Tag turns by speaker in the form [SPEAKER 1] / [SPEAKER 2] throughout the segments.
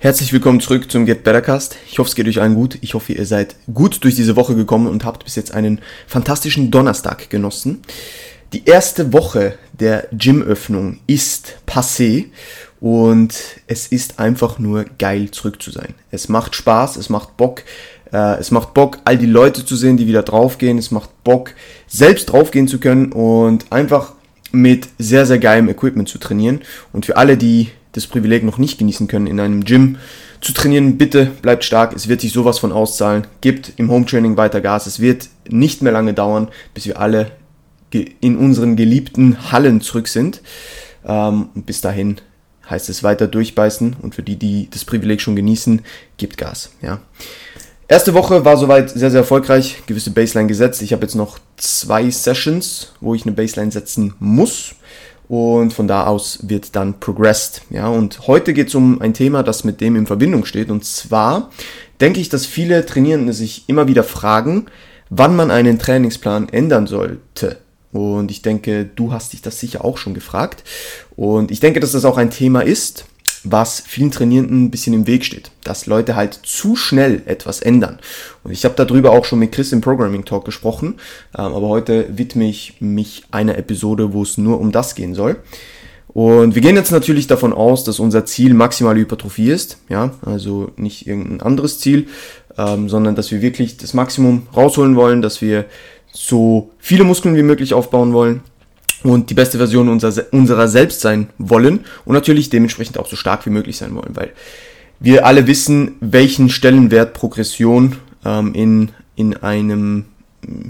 [SPEAKER 1] Herzlich willkommen zurück zum Get Better Cast. Ich hoffe, es geht euch allen gut. Ich hoffe, ihr seid gut durch diese Woche gekommen und habt bis jetzt einen fantastischen Donnerstag genossen. Die erste Woche der Gymöffnung ist passé und es ist einfach nur geil zurück zu sein. Es macht Spaß, es macht Bock. Äh, es macht Bock, all die Leute zu sehen, die wieder draufgehen. Es macht Bock, selbst draufgehen zu können und einfach mit sehr, sehr geilem Equipment zu trainieren. Und für alle, die das Privileg noch nicht genießen können, in einem Gym zu trainieren, bitte bleibt stark. Es wird sich sowas von auszahlen. Gebt im Home Training weiter Gas. Es wird nicht mehr lange dauern, bis wir alle in unseren geliebten Hallen zurück sind. Ähm, und bis dahin heißt es weiter durchbeißen. Und für die, die das Privileg schon genießen, gebt Gas. Ja. Erste Woche war soweit sehr, sehr erfolgreich. Gewisse Baseline gesetzt. Ich habe jetzt noch zwei Sessions, wo ich eine Baseline setzen muss und von da aus wird dann progressed. Ja, und heute geht es um ein Thema, das mit dem in Verbindung steht. Und zwar denke ich, dass viele Trainierende sich immer wieder fragen, wann man einen Trainingsplan ändern sollte. Und ich denke, du hast dich das sicher auch schon gefragt. Und ich denke, dass das auch ein Thema ist, was vielen Trainierenden ein bisschen im Weg steht, dass Leute halt zu schnell etwas ändern. Und ich habe darüber auch schon mit Chris im Programming Talk gesprochen, ähm, aber heute widme ich mich einer Episode, wo es nur um das gehen soll. Und wir gehen jetzt natürlich davon aus, dass unser Ziel maximale Hypertrophie ist, ja, also nicht irgendein anderes Ziel, ähm, sondern dass wir wirklich das Maximum rausholen wollen, dass wir so viele Muskeln wie möglich aufbauen wollen, und die beste Version unserer, unserer selbst sein wollen und natürlich dementsprechend auch so stark wie möglich sein wollen, weil wir alle wissen, welchen Stellenwert Progression ähm, in, in einem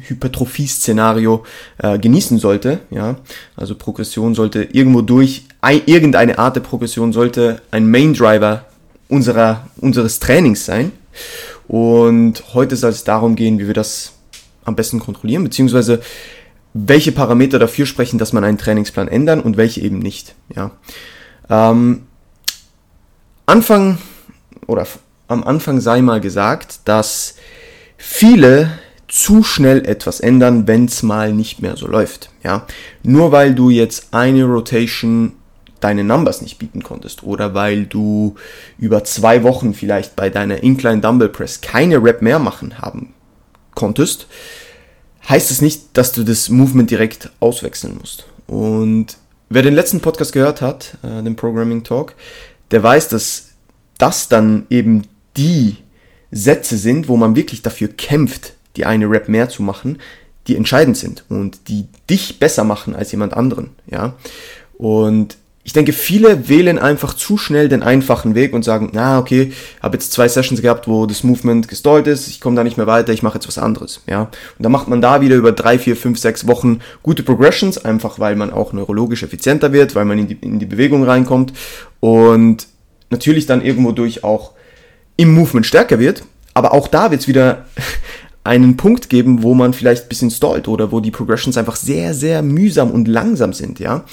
[SPEAKER 1] Hypertrophie-Szenario äh, genießen sollte. Ja? Also Progression sollte irgendwo durch, ein, irgendeine Art der Progression sollte ein Main Driver unserer, unseres Trainings sein. Und heute soll es darum gehen, wie wir das am besten kontrollieren, beziehungsweise welche Parameter dafür sprechen, dass man einen Trainingsplan ändern und welche eben nicht. Ja. Ähm, Anfang oder am Anfang sei mal gesagt, dass viele zu schnell etwas ändern, wenn es mal nicht mehr so läuft. Ja, nur weil du jetzt eine Rotation deine Numbers nicht bieten konntest oder weil du über zwei Wochen vielleicht bei deiner Incline Dumbbell Press keine Rep mehr machen haben konntest, heißt es nicht, dass du das Movement direkt auswechseln musst. Und wer den letzten Podcast gehört hat, äh, den Programming Talk, der weiß, dass das dann eben die Sätze sind, wo man wirklich dafür kämpft, die eine Rap mehr zu machen, die entscheidend sind und die dich besser machen als jemand anderen, ja. Und ich denke, viele wählen einfach zu schnell den einfachen Weg und sagen, na okay, habe jetzt zwei Sessions gehabt, wo das Movement gestallt ist, ich komme da nicht mehr weiter, ich mache jetzt was anderes, ja. Und dann macht man da wieder über drei, vier, fünf, sechs Wochen gute Progressions, einfach weil man auch neurologisch effizienter wird, weil man in die, in die Bewegung reinkommt und natürlich dann irgendwo durch auch im Movement stärker wird, aber auch da wird es wieder einen Punkt geben, wo man vielleicht bisschen stallt oder wo die Progressions einfach sehr, sehr mühsam und langsam sind, ja.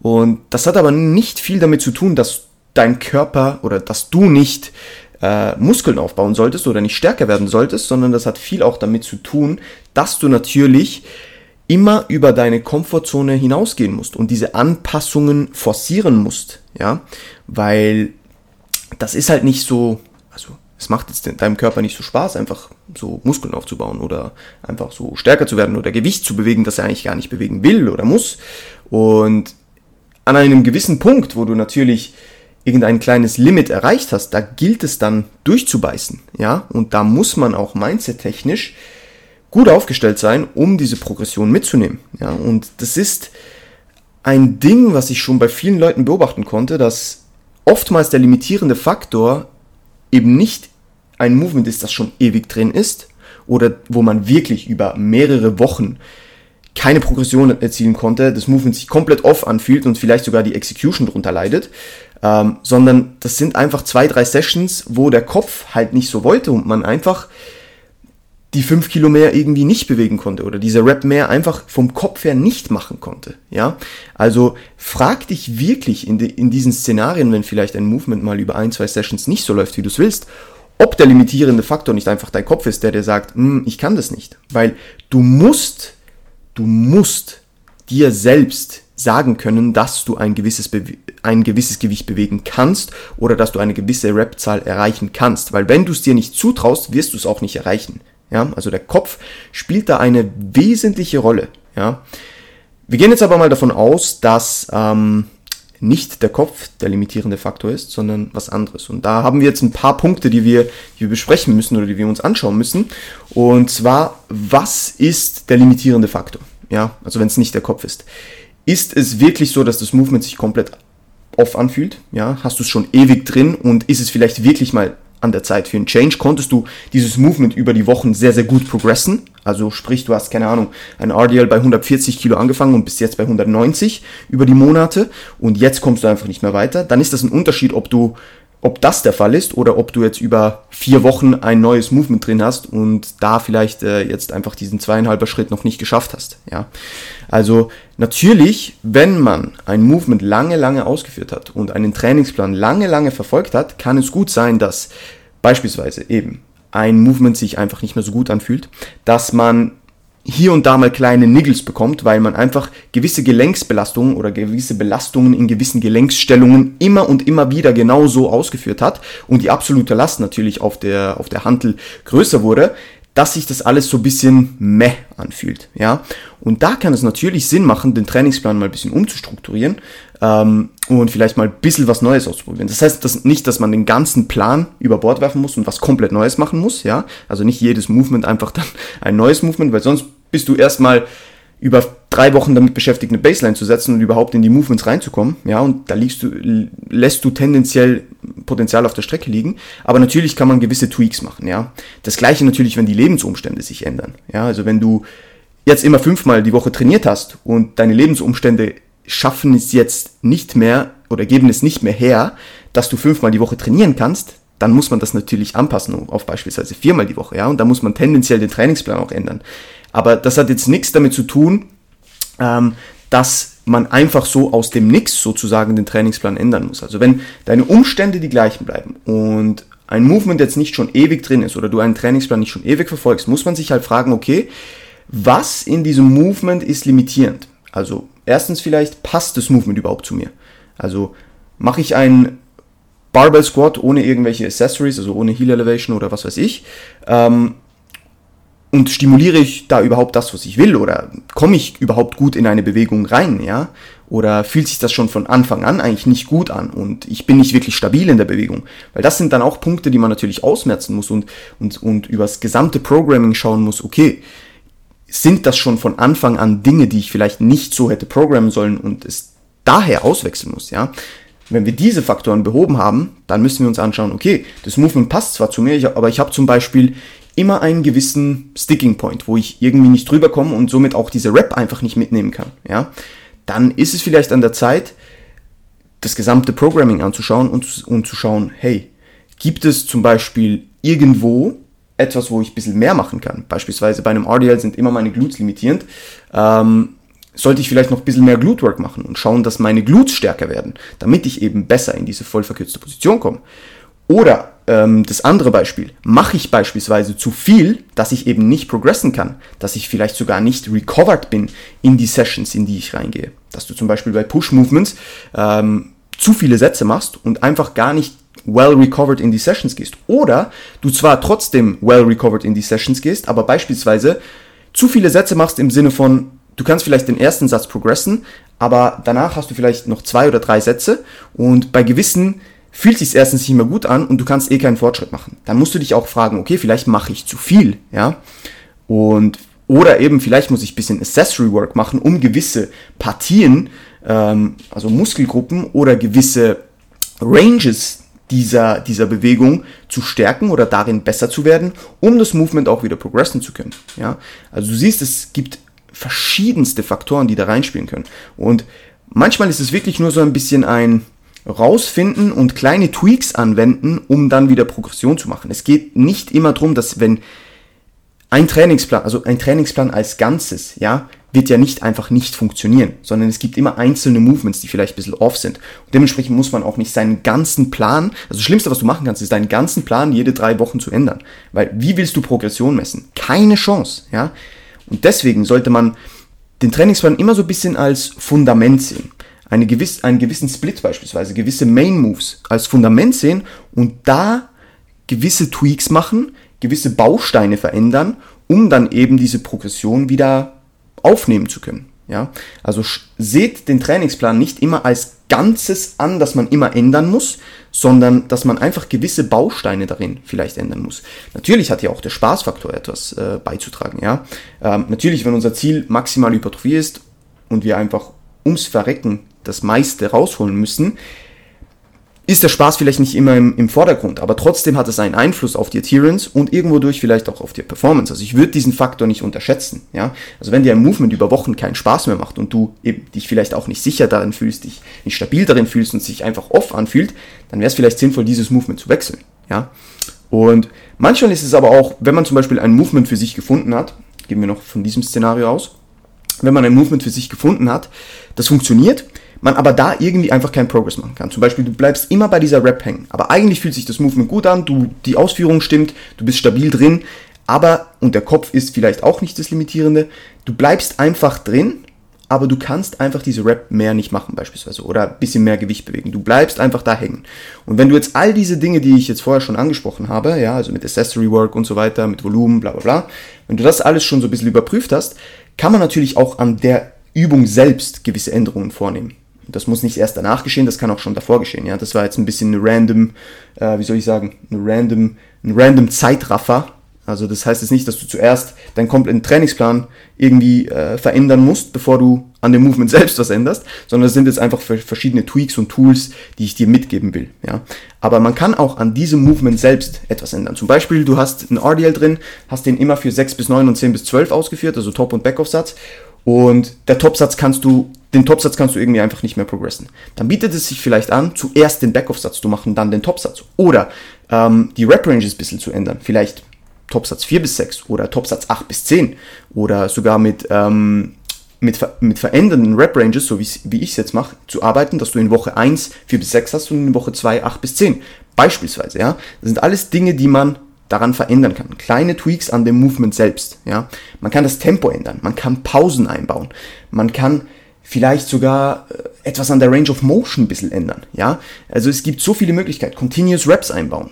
[SPEAKER 1] Und das hat aber nicht viel damit zu tun, dass dein Körper oder dass du nicht äh, Muskeln aufbauen solltest oder nicht stärker werden solltest, sondern das hat viel auch damit zu tun, dass du natürlich immer über deine Komfortzone hinausgehen musst und diese Anpassungen forcieren musst, ja, weil das ist halt nicht so, also es macht jetzt deinem Körper nicht so Spaß, einfach so Muskeln aufzubauen oder einfach so stärker zu werden oder Gewicht zu bewegen, das er eigentlich gar nicht bewegen will oder muss. Und an einem gewissen Punkt, wo du natürlich irgendein kleines Limit erreicht hast, da gilt es dann durchzubeißen, ja, und da muss man auch mindset-technisch gut aufgestellt sein, um diese Progression mitzunehmen, ja, und das ist ein Ding, was ich schon bei vielen Leuten beobachten konnte, dass oftmals der limitierende Faktor eben nicht ein Movement ist, das schon ewig drin ist, oder wo man wirklich über mehrere Wochen keine Progression erzielen konnte, das Movement sich komplett off anfühlt und vielleicht sogar die Execution darunter leidet, ähm, sondern das sind einfach zwei, drei Sessions, wo der Kopf halt nicht so wollte und man einfach die fünf Kilo mehr irgendwie nicht bewegen konnte oder diese Rap mehr einfach vom Kopf her nicht machen konnte. Ja, also frag dich wirklich in, de, in diesen Szenarien, wenn vielleicht ein Movement mal über ein, zwei Sessions nicht so läuft, wie du es willst, ob der limitierende Faktor nicht einfach dein Kopf ist, der dir sagt, hm, ich kann das nicht, weil du musst Du musst dir selbst sagen können, dass du ein gewisses, ein gewisses Gewicht bewegen kannst oder dass du eine gewisse Rep-Zahl erreichen kannst. Weil wenn du es dir nicht zutraust, wirst du es auch nicht erreichen. Ja, also der Kopf spielt da eine wesentliche Rolle. Ja, wir gehen jetzt aber mal davon aus, dass ähm, nicht der Kopf der limitierende Faktor ist, sondern was anderes. Und da haben wir jetzt ein paar Punkte, die wir, die wir besprechen müssen oder die wir uns anschauen müssen. Und zwar, was ist der limitierende Faktor? Ja, also wenn es nicht der Kopf ist. Ist es wirklich so, dass das Movement sich komplett off anfühlt? Ja, hast du es schon ewig drin und ist es vielleicht wirklich mal an der Zeit für einen Change, konntest du dieses Movement über die Wochen sehr, sehr gut progressen. Also sprich, du hast, keine Ahnung, ein RDL bei 140 Kilo angefangen und bist jetzt bei 190 über die Monate und jetzt kommst du einfach nicht mehr weiter. Dann ist das ein Unterschied, ob du ob das der Fall ist oder ob du jetzt über vier Wochen ein neues Movement drin hast und da vielleicht äh, jetzt einfach diesen zweieinhalber Schritt noch nicht geschafft hast. Ja, also natürlich, wenn man ein Movement lange, lange ausgeführt hat und einen Trainingsplan lange, lange verfolgt hat, kann es gut sein, dass beispielsweise eben ein Movement sich einfach nicht mehr so gut anfühlt, dass man hier und da mal kleine Niggles bekommt, weil man einfach gewisse Gelenksbelastungen oder gewisse Belastungen in gewissen Gelenksstellungen immer und immer wieder genau so ausgeführt hat und die absolute Last natürlich auf der, auf der Hantel größer wurde, dass sich das alles so ein bisschen meh anfühlt, ja. Und da kann es natürlich Sinn machen, den Trainingsplan mal ein bisschen umzustrukturieren ähm, und vielleicht mal ein bisschen was Neues auszuprobieren. Das heißt dass nicht, dass man den ganzen Plan über Bord werfen muss und was komplett Neues machen muss, ja. Also nicht jedes Movement einfach dann ein neues Movement, weil sonst bist du erstmal über drei Wochen damit beschäftigt, eine Baseline zu setzen und überhaupt in die Movements reinzukommen. Ja, und da liegst du, lässt du tendenziell Potenzial auf der Strecke liegen. Aber natürlich kann man gewisse Tweaks machen. Ja, das gleiche natürlich, wenn die Lebensumstände sich ändern. Ja, also wenn du jetzt immer fünfmal die Woche trainiert hast und deine Lebensumstände schaffen es jetzt nicht mehr oder geben es nicht mehr her, dass du fünfmal die Woche trainieren kannst, dann muss man das natürlich anpassen auf beispielsweise viermal die Woche, ja, und da muss man tendenziell den Trainingsplan auch ändern. Aber das hat jetzt nichts damit zu tun, ähm, dass man einfach so aus dem Nix sozusagen den Trainingsplan ändern muss. Also wenn deine Umstände die gleichen bleiben und ein Movement jetzt nicht schon ewig drin ist oder du einen Trainingsplan nicht schon ewig verfolgst, muss man sich halt fragen, okay, was in diesem Movement ist limitierend? Also erstens vielleicht, passt das Movement überhaupt zu mir? Also mache ich einen Barbell Squat ohne irgendwelche Accessories, also ohne Heel Elevation oder was weiß ich, ähm, und stimuliere ich da überhaupt das, was ich will oder komme ich überhaupt gut in eine Bewegung rein, ja? Oder fühlt sich das schon von Anfang an eigentlich nicht gut an und ich bin nicht wirklich stabil in der Bewegung? Weil das sind dann auch Punkte, die man natürlich ausmerzen muss und, und, und übers gesamte Programming schauen muss, okay, sind das schon von Anfang an Dinge, die ich vielleicht nicht so hätte programmen sollen und es daher auswechseln muss, ja? Wenn wir diese Faktoren behoben haben, dann müssen wir uns anschauen, okay, das Movement passt zwar zu mir, aber ich habe zum Beispiel immer einen gewissen Sticking Point, wo ich irgendwie nicht drüber komme und somit auch diese Rap einfach nicht mitnehmen kann, ja, dann ist es vielleicht an der Zeit, das gesamte Programming anzuschauen und, und zu schauen, hey, gibt es zum Beispiel irgendwo etwas, wo ich ein bisschen mehr machen kann? Beispielsweise bei einem RDL sind immer meine Glutes limitierend. Ähm, sollte ich vielleicht noch ein bisschen mehr Glute Work machen und schauen, dass meine Glutes stärker werden, damit ich eben besser in diese voll verkürzte Position komme. Oder ähm, das andere Beispiel, mache ich beispielsweise zu viel, dass ich eben nicht progressen kann, dass ich vielleicht sogar nicht recovered bin in die Sessions, in die ich reingehe. Dass du zum Beispiel bei Push-Movements ähm, zu viele Sätze machst und einfach gar nicht well recovered in die Sessions gehst. Oder du zwar trotzdem well recovered in die Sessions gehst, aber beispielsweise zu viele Sätze machst im Sinne von, du kannst vielleicht den ersten Satz progressen, aber danach hast du vielleicht noch zwei oder drei Sätze und bei gewissen fühlt sich erstens nicht mehr gut an und du kannst eh keinen Fortschritt machen. Dann musst du dich auch fragen, okay, vielleicht mache ich zu viel, ja? Und oder eben vielleicht muss ich bisschen Accessory Work machen, um gewisse Partien, ähm, also Muskelgruppen oder gewisse Ranges dieser, dieser Bewegung zu stärken oder darin besser zu werden, um das Movement auch wieder progressen zu können. Ja? Also du siehst, es gibt verschiedenste Faktoren, die da reinspielen können. Und manchmal ist es wirklich nur so ein bisschen ein, rausfinden und kleine Tweaks anwenden, um dann wieder Progression zu machen. Es geht nicht immer darum, dass wenn ein Trainingsplan, also ein Trainingsplan als Ganzes, ja, wird ja nicht einfach nicht funktionieren, sondern es gibt immer einzelne Movements, die vielleicht ein bisschen off sind. Und dementsprechend muss man auch nicht seinen ganzen Plan, also das Schlimmste, was du machen kannst, ist deinen ganzen Plan jede drei Wochen zu ändern. Weil wie willst du Progression messen? Keine Chance, ja. Und deswegen sollte man den Trainingsplan immer so ein bisschen als Fundament sehen. Eine gewiss, einen gewissen Split beispielsweise, gewisse Main Moves als Fundament sehen und da gewisse Tweaks machen, gewisse Bausteine verändern, um dann eben diese Progression wieder aufnehmen zu können. Ja, also seht den Trainingsplan nicht immer als Ganzes an, das man immer ändern muss, sondern dass man einfach gewisse Bausteine darin vielleicht ändern muss. Natürlich hat ja auch der Spaßfaktor etwas äh, beizutragen. Ja, ähm, natürlich, wenn unser Ziel maximal Hypertrophie ist und wir einfach ums Verrecken das meiste rausholen müssen, ist der Spaß vielleicht nicht immer im, im, Vordergrund, aber trotzdem hat es einen Einfluss auf die Adherence und irgendwo durch vielleicht auch auf die Performance. Also ich würde diesen Faktor nicht unterschätzen. Ja? Also wenn dir ein Movement über Wochen keinen Spaß mehr macht und du eben dich vielleicht auch nicht sicher darin fühlst, dich nicht stabil darin fühlst und sich einfach off anfühlt, dann wäre es vielleicht sinnvoll, dieses Movement zu wechseln. Ja? Und manchmal ist es aber auch, wenn man zum Beispiel ein Movement für sich gefunden hat, gehen wir noch von diesem Szenario aus, wenn man ein Movement für sich gefunden hat, das funktioniert, man aber da irgendwie einfach keinen Progress machen kann. Zum Beispiel, du bleibst immer bei dieser Rap hängen, aber eigentlich fühlt sich das Movement gut an, du, die Ausführung stimmt, du bist stabil drin, aber, und der Kopf ist vielleicht auch nicht das Limitierende, du bleibst einfach drin, aber du kannst einfach diese Rap mehr nicht machen beispielsweise oder ein bisschen mehr Gewicht bewegen. Du bleibst einfach da hängen. Und wenn du jetzt all diese Dinge, die ich jetzt vorher schon angesprochen habe, ja, also mit Accessory Work und so weiter, mit Volumen, bla bla bla, wenn du das alles schon so ein bisschen überprüft hast, kann man natürlich auch an der Übung selbst gewisse Änderungen vornehmen. Das muss nicht erst danach geschehen, das kann auch schon davor geschehen. Ja, das war jetzt ein bisschen eine random, äh, wie soll ich sagen, eine random, ein random Zeitraffer. Also das heißt jetzt nicht, dass du zuerst deinen kompletten Trainingsplan irgendwie äh, verändern musst, bevor du an dem Movement selbst was änderst, sondern es sind jetzt einfach verschiedene Tweaks und Tools, die ich dir mitgeben will. Ja, aber man kann auch an diesem Movement selbst etwas ändern. Zum Beispiel, du hast einen RDL drin, hast den immer für 6 bis 9 und 10 bis 12 ausgeführt, also Top- und Backoff-Satz. Und der Topsatz kannst du, den Topsatz kannst du irgendwie einfach nicht mehr progressen. Dann bietet es sich vielleicht an, zuerst den Backoff-Satz zu machen, dann den Topsatz. Oder ähm, die Rep-Ranges ein bisschen zu ändern. Vielleicht Topsatz 4 bis 6 oder Topsatz 8 bis 10 oder sogar mit, ähm, mit, mit verändernden Rep-Ranges, so wie, wie ich es jetzt mache, zu arbeiten, dass du in Woche 1 4 bis 6 hast und in Woche 2 8 bis 10. Beispielsweise, ja. Das sind alles Dinge, die man daran verändern kann. Kleine Tweaks an dem Movement selbst. Ja? Man kann das Tempo ändern, man kann Pausen einbauen, man kann vielleicht sogar äh, etwas an der Range of Motion ein bisschen ändern. Ja? Also es gibt so viele Möglichkeiten. Continuous Reps einbauen.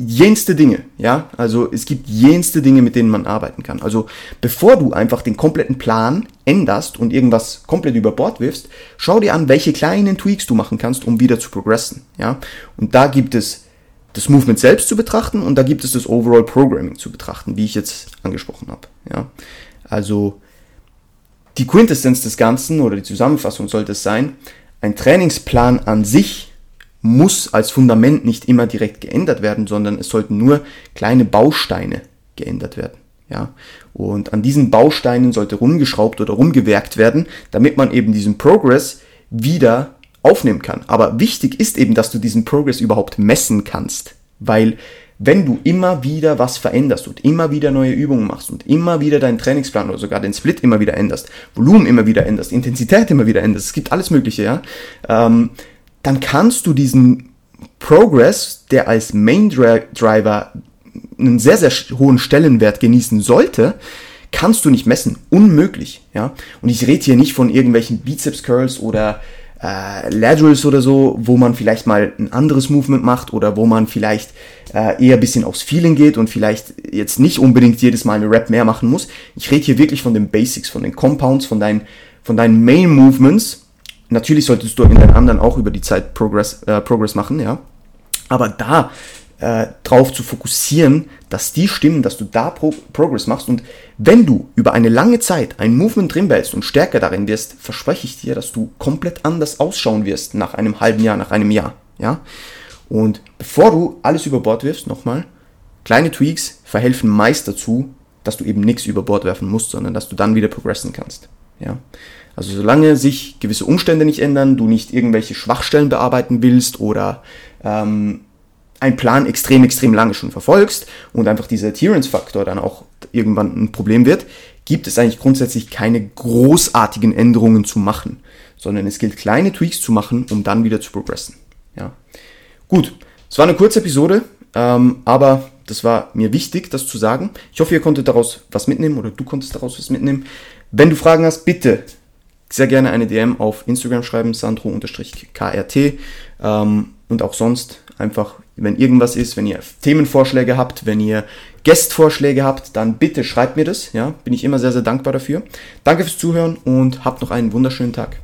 [SPEAKER 1] Jenste Dinge, ja, also es gibt jenste Dinge, mit denen man arbeiten kann. Also bevor du einfach den kompletten Plan änderst und irgendwas komplett über Bord wirfst, schau dir an, welche kleinen Tweaks du machen kannst, um wieder zu progressen, ja. Und da gibt es das Movement selbst zu betrachten und da gibt es das Overall Programming zu betrachten, wie ich jetzt angesprochen habe. Ja? Also die Quintessenz des Ganzen oder die Zusammenfassung sollte es sein, ein Trainingsplan an sich muss als Fundament nicht immer direkt geändert werden, sondern es sollten nur kleine Bausteine geändert werden. Ja, und an diesen Bausteinen sollte rumgeschraubt oder rumgewerkt werden, damit man eben diesen Progress wieder aufnehmen kann. Aber wichtig ist eben, dass du diesen Progress überhaupt messen kannst, weil wenn du immer wieder was veränderst und immer wieder neue Übungen machst und immer wieder deinen Trainingsplan oder sogar den Split immer wieder änderst, Volumen immer wieder änderst, Intensität immer wieder änderst, es gibt alles Mögliche, ja, ähm, dann kannst du diesen Progress, der als Main Driver einen sehr, sehr hohen Stellenwert genießen sollte, kannst du nicht messen. Unmöglich, ja. Und ich rede hier nicht von irgendwelchen Bizeps Curls oder äh, Laterals oder so, wo man vielleicht mal ein anderes Movement macht oder wo man vielleicht äh, eher ein bisschen aufs Feeling geht und vielleicht jetzt nicht unbedingt jedes Mal eine Rap mehr machen muss. Ich rede hier wirklich von den Basics, von den Compounds, von deinen, von deinen Main Movements. Natürlich solltest du in den anderen auch über die Zeit Progress, äh, Progress machen, ja. Aber da äh, drauf zu fokussieren, dass die stimmen, dass du da Pro Progress machst. Und wenn du über eine lange Zeit ein Movement drin behältst und stärker darin wirst, verspreche ich dir, dass du komplett anders ausschauen wirst nach einem halben Jahr, nach einem Jahr. Ja? Und bevor du alles über Bord wirfst, nochmal, kleine Tweaks verhelfen meist dazu, dass du eben nichts über Bord werfen musst, sondern dass du dann wieder progressen kannst. Ja? Also solange sich gewisse Umstände nicht ändern, du nicht irgendwelche Schwachstellen bearbeiten willst oder ähm, einen Plan extrem, extrem lange schon verfolgst und einfach dieser Adherence-Faktor dann auch irgendwann ein Problem wird, gibt es eigentlich grundsätzlich keine großartigen Änderungen zu machen, sondern es gilt kleine Tweaks zu machen, um dann wieder zu progressen. Ja. Gut, es war eine kurze Episode, ähm, aber das war mir wichtig, das zu sagen. Ich hoffe, ihr konntet daraus was mitnehmen oder du konntest daraus was mitnehmen. Wenn du Fragen hast, bitte sehr gerne eine DM auf Instagram schreiben, sandro-krt. Ähm, und auch sonst einfach, wenn irgendwas ist, wenn ihr Themenvorschläge habt, wenn ihr Gastvorschläge habt, dann bitte schreibt mir das. Ja, bin ich immer sehr, sehr dankbar dafür. Danke fürs Zuhören und habt noch einen wunderschönen Tag.